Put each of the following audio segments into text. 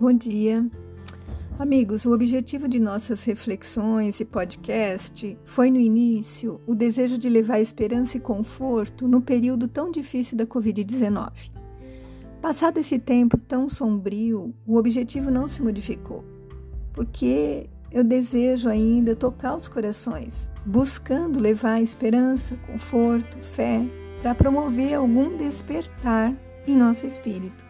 Bom dia. Amigos, o objetivo de nossas reflexões e podcast foi no início o desejo de levar esperança e conforto no período tão difícil da Covid-19. Passado esse tempo tão sombrio, o objetivo não se modificou, porque eu desejo ainda tocar os corações, buscando levar esperança, conforto, fé, para promover algum despertar em nosso espírito.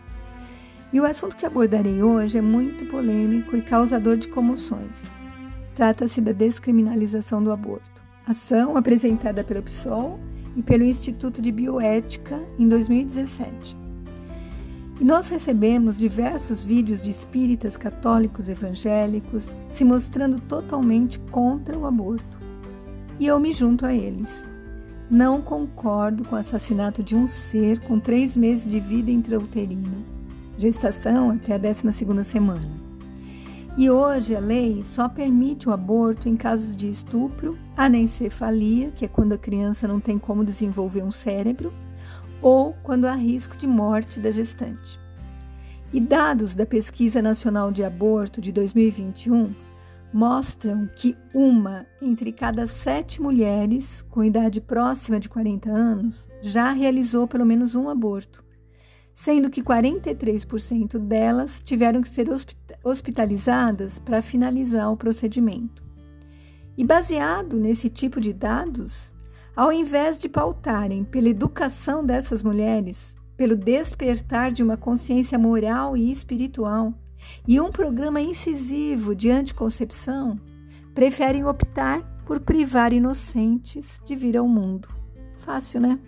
E o assunto que abordarei hoje é muito polêmico e causador de comoções. Trata-se da descriminalização do aborto, ação apresentada pelo PSOL e pelo Instituto de Bioética em 2017. E nós recebemos diversos vídeos de espíritas católicos evangélicos se mostrando totalmente contra o aborto. E eu me junto a eles. Não concordo com o assassinato de um ser com três meses de vida intrauterina gestação até a 12ª semana. E hoje a lei só permite o aborto em casos de estupro, anencefalia, que é quando a criança não tem como desenvolver um cérebro, ou quando há risco de morte da gestante. E dados da Pesquisa Nacional de Aborto de 2021 mostram que uma entre cada sete mulheres com idade próxima de 40 anos já realizou pelo menos um aborto sendo que 43% delas tiveram que ser hospitalizadas para finalizar o procedimento. E baseado nesse tipo de dados, ao invés de pautarem pela educação dessas mulheres, pelo despertar de uma consciência moral e espiritual e um programa incisivo de anticoncepção, preferem optar por privar inocentes de vir ao mundo. Fácil, né?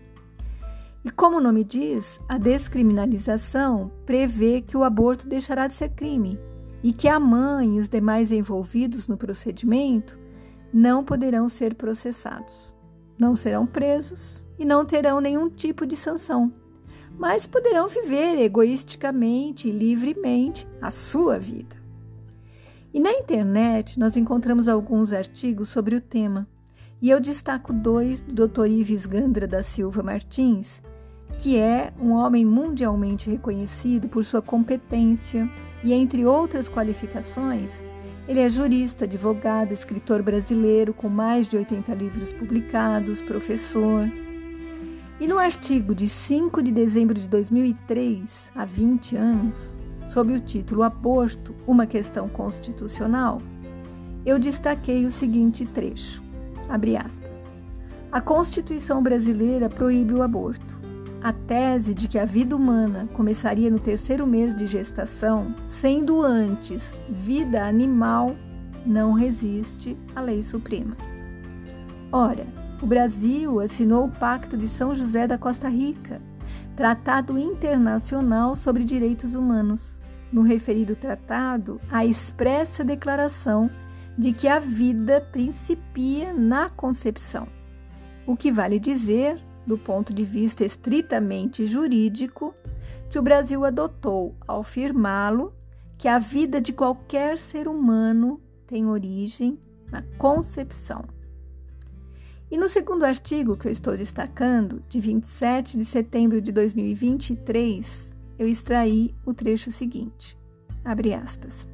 E como o nome diz, a descriminalização prevê que o aborto deixará de ser crime e que a mãe e os demais envolvidos no procedimento não poderão ser processados, não serão presos e não terão nenhum tipo de sanção, mas poderão viver egoisticamente e livremente a sua vida. E na internet nós encontramos alguns artigos sobre o tema, e eu destaco dois do Dr. Ives Gandra da Silva Martins, que é um homem mundialmente reconhecido por sua competência e, entre outras qualificações, ele é jurista, advogado, escritor brasileiro com mais de 80 livros publicados, professor. E no artigo de 5 de dezembro de 2003, há 20 anos, sob o título Aborto, uma questão constitucional, eu destaquei o seguinte trecho: abre aspas. A Constituição brasileira proíbe o aborto. A tese de que a vida humana começaria no terceiro mês de gestação, sendo antes vida animal, não resiste à lei suprema. Ora, o Brasil assinou o Pacto de São José da Costa Rica, Tratado Internacional sobre Direitos Humanos. No referido tratado, há expressa declaração de que a vida principia na concepção, o que vale dizer do ponto de vista estritamente jurídico, que o Brasil adotou ao firmá-lo que a vida de qualquer ser humano tem origem na concepção. E no segundo artigo que eu estou destacando, de 27 de setembro de 2023, eu extraí o trecho seguinte: abre aspas.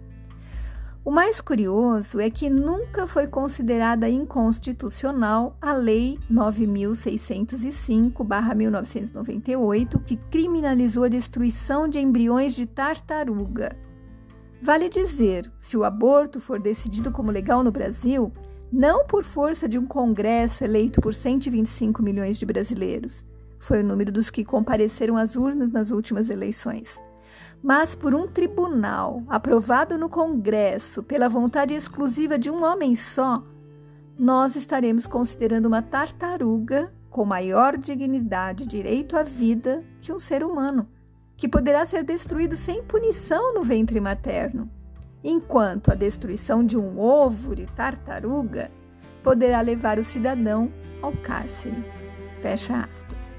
O mais curioso é que nunca foi considerada inconstitucional a Lei 9605-1998, que criminalizou a destruição de embriões de tartaruga. Vale dizer, se o aborto for decidido como legal no Brasil, não por força de um Congresso eleito por 125 milhões de brasileiros, foi o número dos que compareceram às urnas nas últimas eleições mas por um tribunal aprovado no Congresso pela vontade exclusiva de um homem só, nós estaremos considerando uma tartaruga com maior dignidade e direito à vida que um ser humano, que poderá ser destruído sem punição no ventre materno, enquanto a destruição de um ovo de tartaruga poderá levar o cidadão ao cárcere. Fecha aspas.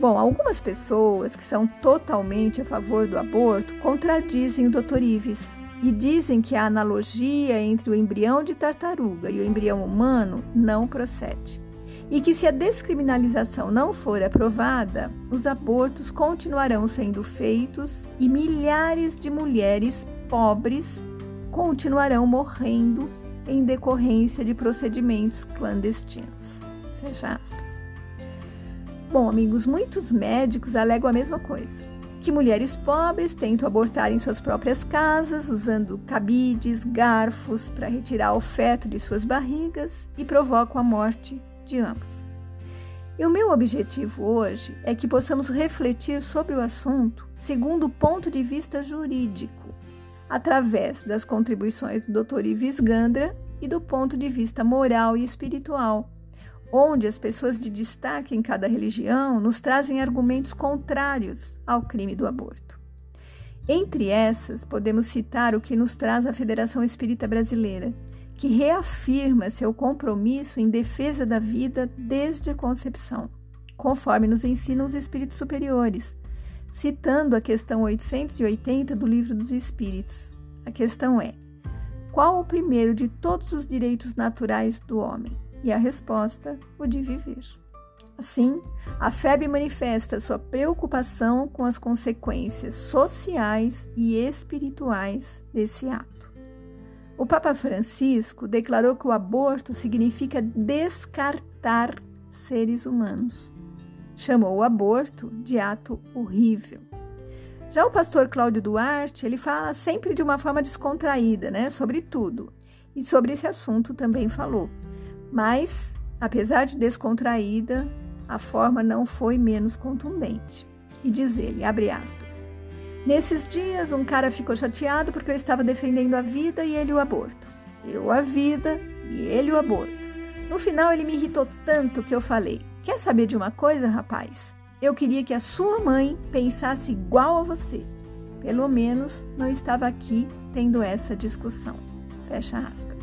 Bom, algumas pessoas que são totalmente a favor do aborto contradizem o Dr. Ives e dizem que a analogia entre o embrião de tartaruga e o embrião humano não procede. e que, se a descriminalização não for aprovada, os abortos continuarão sendo feitos e milhares de mulheres pobres continuarão morrendo em decorrência de procedimentos clandestinos. Fecha aspas. Bom, amigos, muitos médicos alegam a mesma coisa: que mulheres pobres tentam abortar em suas próprias casas, usando cabides, garfos para retirar o feto de suas barrigas e provocam a morte de ambos. E o meu objetivo hoje é que possamos refletir sobre o assunto segundo o ponto de vista jurídico, através das contribuições do Dr. Ives Gandra e do ponto de vista moral e espiritual, onde as pessoas de destaque em cada religião nos trazem argumentos contrários ao crime do aborto. Entre essas, podemos citar o que nos traz a Federação Espírita Brasileira, que reafirma seu compromisso em defesa da vida desde a concepção, conforme nos ensinam os espíritos superiores, citando a questão 880 do Livro dos Espíritos. A questão é: qual o primeiro de todos os direitos naturais do homem? E a resposta, o de viver. Assim, a FEB manifesta sua preocupação com as consequências sociais e espirituais desse ato. O Papa Francisco declarou que o aborto significa descartar seres humanos. Chamou o aborto de ato horrível. Já o pastor Cláudio Duarte, ele fala sempre de uma forma descontraída, né, sobre tudo. E sobre esse assunto também falou. Mas, apesar de descontraída, a forma não foi menos contundente. E diz ele, abre aspas: Nesses dias, um cara ficou chateado porque eu estava defendendo a vida e ele o aborto. Eu a vida e ele o aborto. No final, ele me irritou tanto que eu falei: Quer saber de uma coisa, rapaz? Eu queria que a sua mãe pensasse igual a você. Pelo menos não estava aqui tendo essa discussão. Fecha aspas.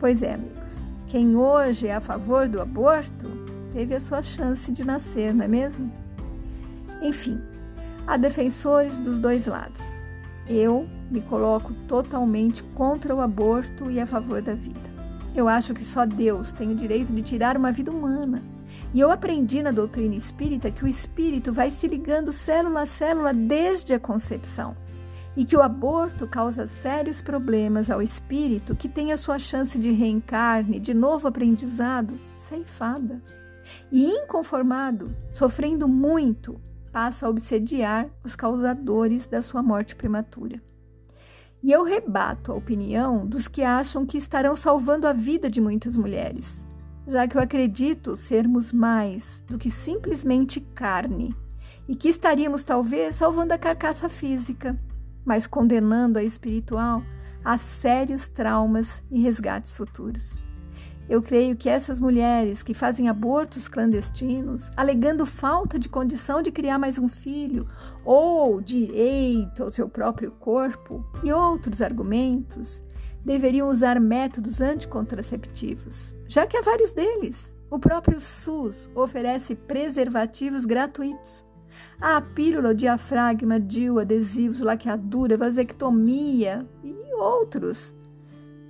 Pois é, amigos. Quem hoje é a favor do aborto teve a sua chance de nascer, não é mesmo? Enfim, Há defensores dos dois lados. Eu me coloco totalmente contra o aborto e a favor da vida. Eu acho que só Deus tem o direito de tirar uma vida humana. E eu aprendi na doutrina espírita que o espírito vai se ligando célula a célula desde a concepção e que o aborto causa sérios problemas ao espírito que tem a sua chance de reencarne, de novo aprendizado, ceifada. E inconformado, sofrendo muito, passa a obsediar os causadores da sua morte prematura. E eu rebato a opinião dos que acham que estarão salvando a vida de muitas mulheres, já que eu acredito sermos mais do que simplesmente carne e que estaríamos talvez salvando a carcaça física, mas condenando a espiritual a sérios traumas e resgates futuros. Eu creio que essas mulheres que fazem abortos clandestinos, alegando falta de condição de criar mais um filho, ou direito ao seu próprio corpo, e outros argumentos, deveriam usar métodos anticontraceptivos, já que há vários deles. O próprio SUS oferece preservativos gratuitos. A pílula, o diafragma, DIU, adesivos, laqueadura, vasectomia e outros.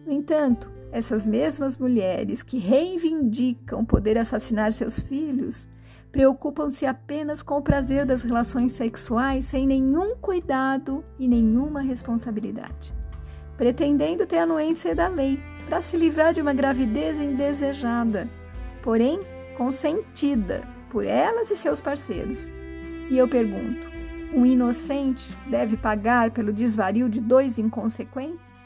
No entanto, essas mesmas mulheres que reivindicam poder assassinar seus filhos preocupam-se apenas com o prazer das relações sexuais sem nenhum cuidado e nenhuma responsabilidade, pretendendo ter a anuência da lei para se livrar de uma gravidez indesejada, porém consentida por elas e seus parceiros. E eu pergunto: um inocente deve pagar pelo desvario de dois inconsequentes?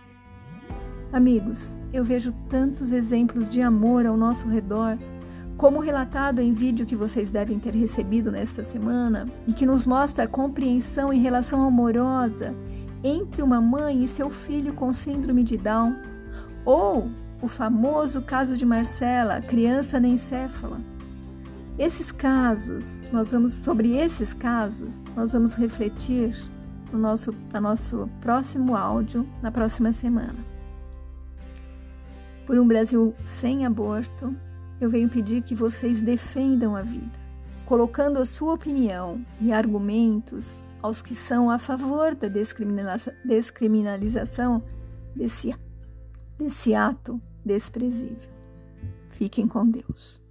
Amigos, eu vejo tantos exemplos de amor ao nosso redor, como relatado em vídeo que vocês devem ter recebido nesta semana e que nos mostra a compreensão em relação amorosa entre uma mãe e seu filho com síndrome de Down, ou o famoso caso de Marcela, criança anencéfala. Esses casos, nós vamos sobre esses casos, nós vamos refletir no nosso, no nosso próximo áudio na próxima semana por um Brasil sem aborto, eu venho pedir que vocês defendam a vida, colocando a sua opinião e argumentos aos que são a favor da descriminalização desse, desse ato desprezível. Fiquem com Deus.